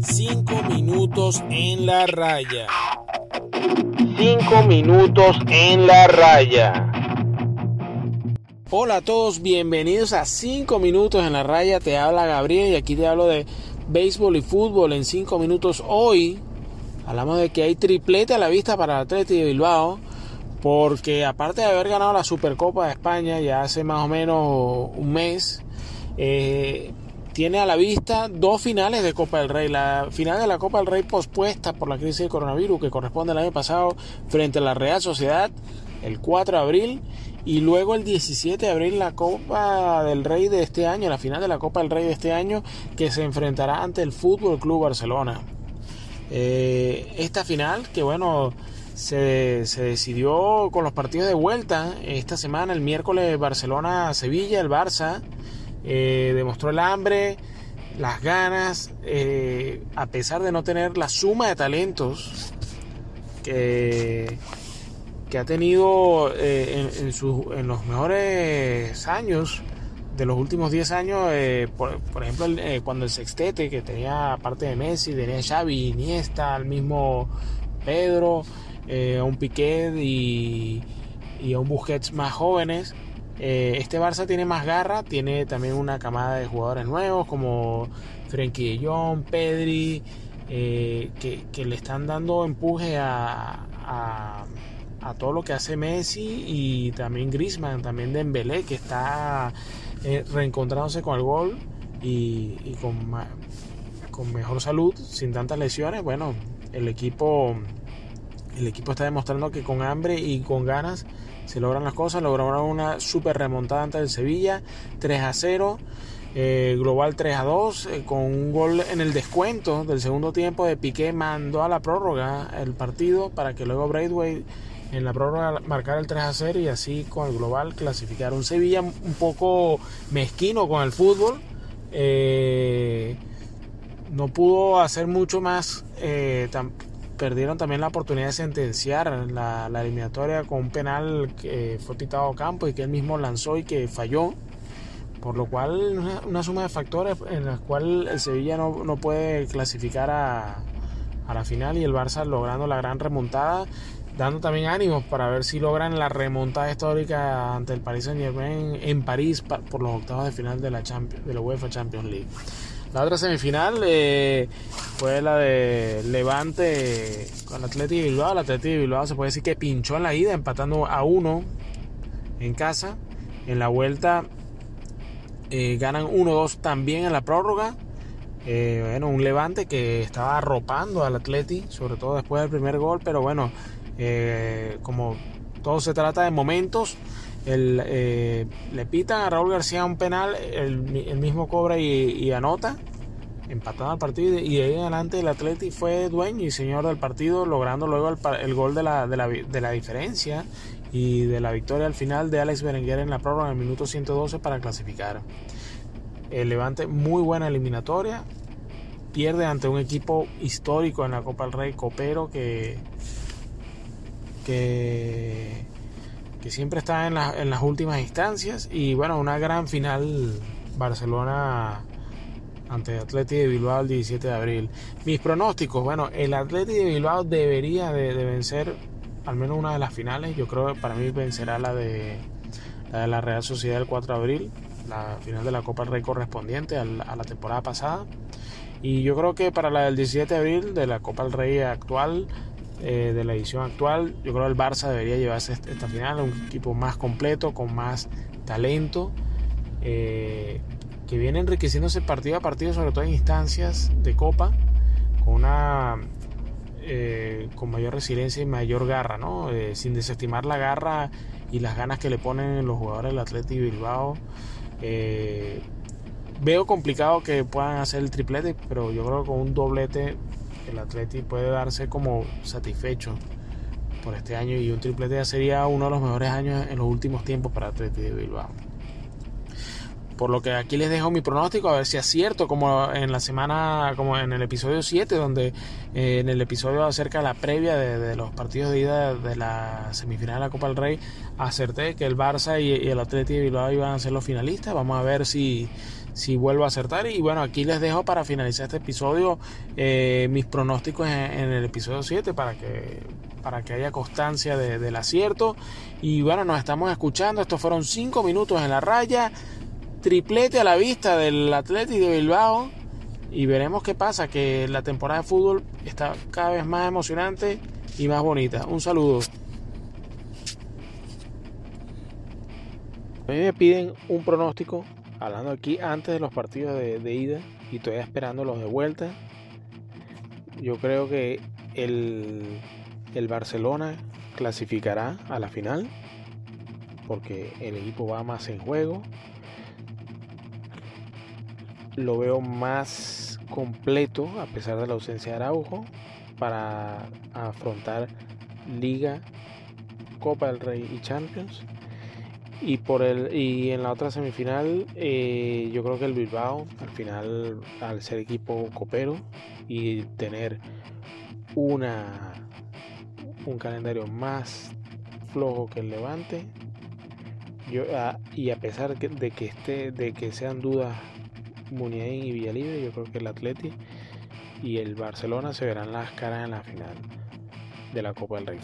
Cinco minutos en la raya. Cinco minutos en la raya. Hola a todos, bienvenidos a 5 minutos en la raya. Te habla Gabriel y aquí te hablo de béisbol y fútbol en 5 minutos. Hoy hablamos de que hay triplete a la vista para el Atlético de Bilbao. Porque aparte de haber ganado la Supercopa de España ya hace más o menos un mes, eh, tiene a la vista dos finales de Copa del Rey. La final de la Copa del Rey pospuesta por la crisis del coronavirus que corresponde al año pasado frente a la Real Sociedad el 4 de abril y luego el 17 de abril la Copa del Rey de este año, la final de la Copa del Rey de este año que se enfrentará ante el Fútbol Club Barcelona. Eh, esta final que bueno se, decidió con los partidos de vuelta esta semana, el miércoles Barcelona-Sevilla, el Barça eh, demostró el hambre, las ganas, eh, a pesar de no tener la suma de talentos que que ha tenido eh, en, en, los mejores años, de los últimos 10 años, eh, por, ejemplo, cuando el sextete, que tenía aparte de Messi, tenía Xavi, Iniesta, el mismo Pedro, un Piquet y, y, un Busquets más jóvenes, este Barça tiene más garra, tiene también una camada de jugadores nuevos como Frenkie de Jong, Pedri, que, que, le están dando empuje a, todo lo que hace Messi y también Griezmann, también Dembélé que está eh, reencontrándose con el gol y, con mejor salud, sin tantas lesiones. Bueno, el equipo el equipo está demostrando que con hambre y con ganas se logran las cosas. Lograron una super remontada ante el Sevilla, 3 a 0. Eh, global 3 a 2, eh, con un gol en el descuento del segundo tiempo de Piqué, mandó a la prórroga el partido para que luego Braithwaite en la prórroga marcar el 3 a 0 y así con el global clasificar. Un Sevilla un poco mezquino con el fútbol. Eh, no pudo hacer mucho más. Perdieron también la oportunidad de sentenciar la, eliminatoria con un penal que fue pitado a campo y que él mismo lanzó y que falló. Por lo cual, una, suma de factores en las cuales el Sevilla no, no puede clasificar a, a la final y el Barça logrando la gran remontada dando también ánimos para ver si logran la remontada histórica ante el Paris Saint Germain en París por los octavos de final de la, Champions, de la UEFA Champions League. La otra semifinal eh, fue la de Levante con Atleti Bilbao. El Atleti Bilbao se puede decir que pinchó en la ida, empatando a uno en casa. En la vuelta eh, ganan 1-2 también en la prórroga. Eh, bueno, un Levante que estaba arropando al Atleti, sobre todo después del primer gol, pero bueno, eh, como todo se trata de momentos, eh, le pitan a Raúl García un penal, el, mismo cobra y, anota, empatando el partido y de ahí en adelante el Atleti fue dueño y señor del partido, logrando luego el, gol de la, de, la, de la, diferencia y de la victoria al final de Alex Berenguer en la prórroga en el minuto 112 para clasificar. El Levante muy buena eliminatoria, pierde ante un equipo histórico en la Copa del Rey, Copero, que que, que siempre está en, las últimas instancias y bueno, una gran final Barcelona ante Atleti de Bilbao el 17 de abril. Mis pronósticos, bueno, el Atleti de Bilbao debería de, vencer al menos una de las finales, yo creo que para mí vencerá la de la, de la Real Sociedad el 4 de abril, la final de la Copa del Rey correspondiente a la temporada pasada. Y yo creo que para la del 17 de abril de la Copa del Rey actual eh, de la edición actual. Yo creo que el Barça debería llevarse esta final, un equipo más completo, con más talento, eh, que viene enriqueciéndose partido a partido, sobre todo en instancias de Copa, con una eh, con mayor resiliencia y mayor garra, ¿no? sin desestimar la garra y las ganas que le ponen los jugadores del Atleti Bilbao. veo complicado que puedan hacer el triplete, pero yo creo que con un doblete el Atleti puede darse como satisfecho por este año y un triplete ya sería uno de los mejores años en los últimos tiempos para Atleti Bilbao. Por lo que aquí les dejo mi pronóstico, a ver si es cierto, como en la semana, como en el episodio 7, donde eh, en el episodio acerca de la previa de, los partidos de ida de la semifinal de la Copa del Rey, acerté que el Barça y, el Atleti de Bilbao iban a ser los finalistas. Vamos a ver si, si vuelvo a acertar. Y bueno, aquí les dejo para finalizar este episodio eh, mis pronósticos en, el episodio 7 para que, para que haya constancia del acierto. Y bueno, nos estamos escuchando. Estos fueron 5 minutos en la raya. Triplete a la vista del Atlético de Bilbao. Y veremos qué pasa, que la temporada de fútbol está cada vez más emocionante y más bonita. Un saludo. A mí me piden un pronóstico, hablando aquí antes de los partidos de, ida y estoy esperando los de vuelta. Yo creo que el, el Barcelona clasificará a la final porque el equipo va más en juego. Lo veo más completo a pesar de la ausencia de Araujo para afrontar Liga, Copa del Rey y Champions. Y por el y en la otra semifinal eh, yo creo que el Bilbao al final al ser equipo copero y tener una un calendario más flojo que el Levante yo, ah, y a pesar de que esté de que sean dudas Muniain y Villalibre yo creo que el Atleti y el Barcelona se verán las caras en la final de la Copa del Rey.